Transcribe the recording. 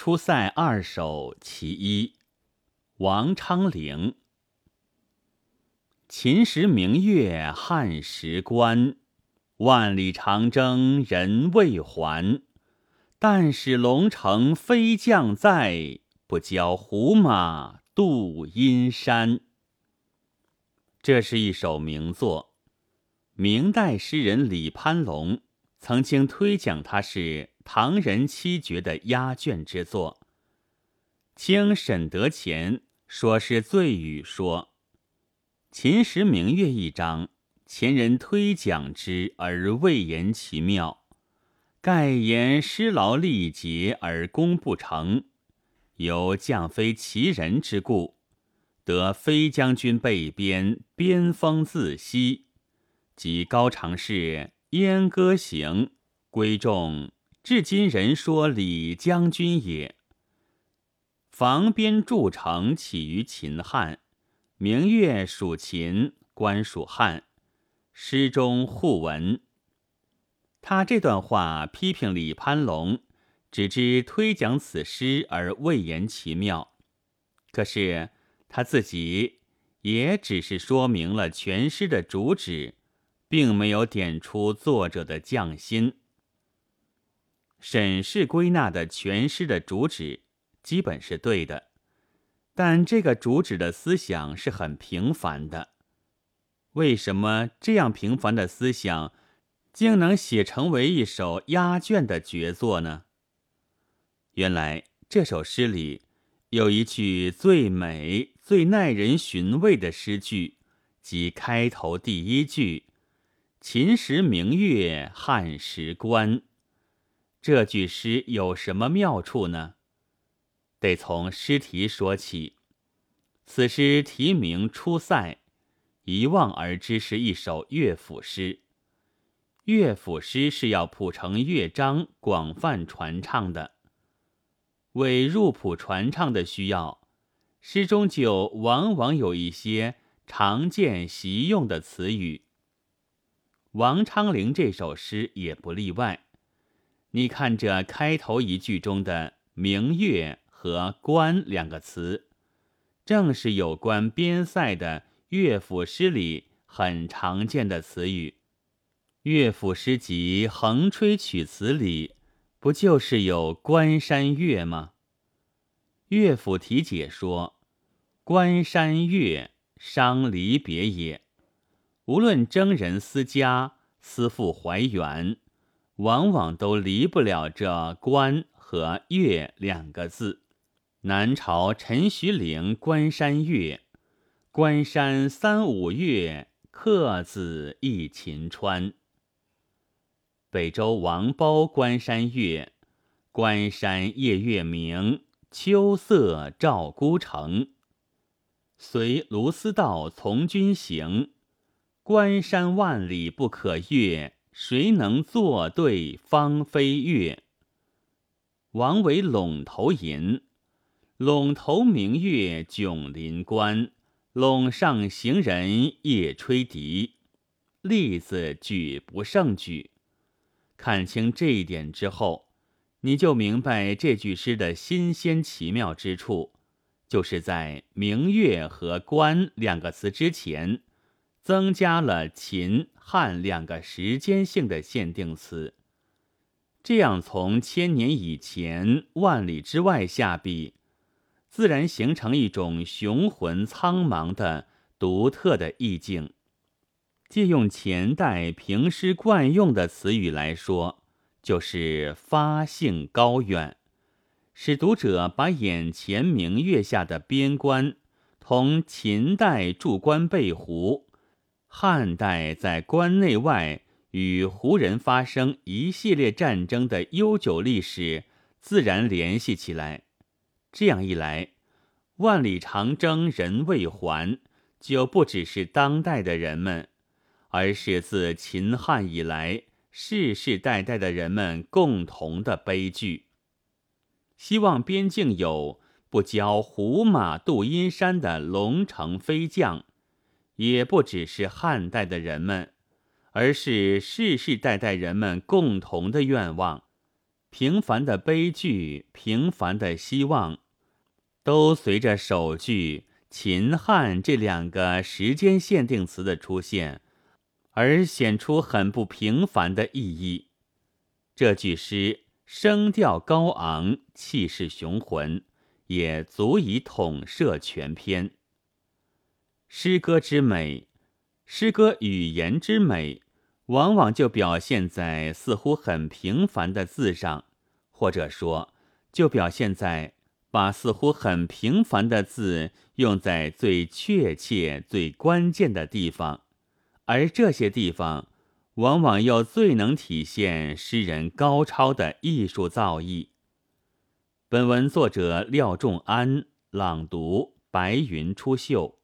出塞二首其一，王昌龄。秦时明月汉时关，万里长征人未还。但使龙城飞将在，不教胡马度阴山。这是一首名作，明代诗人李攀龙曾经推讲它是。唐人七绝的压卷之作。清沈德潜说是醉语说：“秦时明月一章，前人推讲之而未言其妙，盖言失劳力竭而功不成，由将非其人之故，得飞将军被边，边锋自息，即高常侍燕歌行归众。”至今人说李将军也。防边筑城起于秦汉，明月属秦，关属汉。诗中互文。他这段话批评李攀龙，只知推讲此诗而未言其妙。可是他自己也只是说明了全诗的主旨，并没有点出作者的匠心。审视归纳的全诗的主旨基本是对的，但这个主旨的思想是很平凡的。为什么这样平凡的思想，竟能写成为一首压卷的绝作呢？原来这首诗里有一句最美、最耐人寻味的诗句，即开头第一句：“秦时明月汉时关。”这句诗有什么妙处呢？得从诗题说起。此诗题名《出塞》，一望而知是一首乐府诗。乐府诗是要谱成乐章，广泛传唱的。为入谱传唱的需要，诗中就往往有一些常见习用的词语。王昌龄这首诗也不例外。你看这开头一句中的“明月”和“关”两个词，正是有关边塞的乐府诗里很常见的词语。乐府诗集《横吹曲词》里不就是有“关山月”吗？乐府题解说：“关山月，伤离别也。无论征人思家，思妇怀远。”往往都离不了这“关”和“月”两个字。南朝陈徐陵《关山月》：“关山三五月，客子忆秦川。”北周王褒《关山月》：“关山夜月明，秋色照孤城。”随卢思道从军行，关山万里不可越。谁能作对芳菲月？王维《陇头吟》：陇头明月迥临关，陇上行人夜吹笛。例子举不胜举。看清这一点之后，你就明白这句诗的新鲜奇妙之处，就是在“明月”和“关”两个词之前。增加了秦汉两个时间性的限定词，这样从千年以前、万里之外下笔，自然形成一种雄浑苍茫的独特的意境。借用前代平诗惯用的词语来说，就是发性高远，使读者把眼前明月下的边关同秦代驻关背湖。汉代在关内外与胡人发生一系列战争的悠久历史自然联系起来，这样一来，万里长征人未还，就不只是当代的人们，而是自秦汉以来世世代代的人们共同的悲剧。希望边境有不教胡马度阴山的龙城飞将。也不只是汉代的人们，而是世世代代人们共同的愿望。平凡的悲剧、平凡的希望，都随着首句“秦汉”这两个时间限定词的出现，而显出很不平凡的意义。这句诗声调高昂，气势雄浑，也足以统摄全篇。诗歌之美，诗歌语言之美。往往就表现在似乎很平凡的字上，或者说，就表现在把似乎很平凡的字用在最确切、最关键的地方，而这些地方，往往又最能体现诗人高超的艺术造诣。本文作者廖仲安朗读：白云出岫。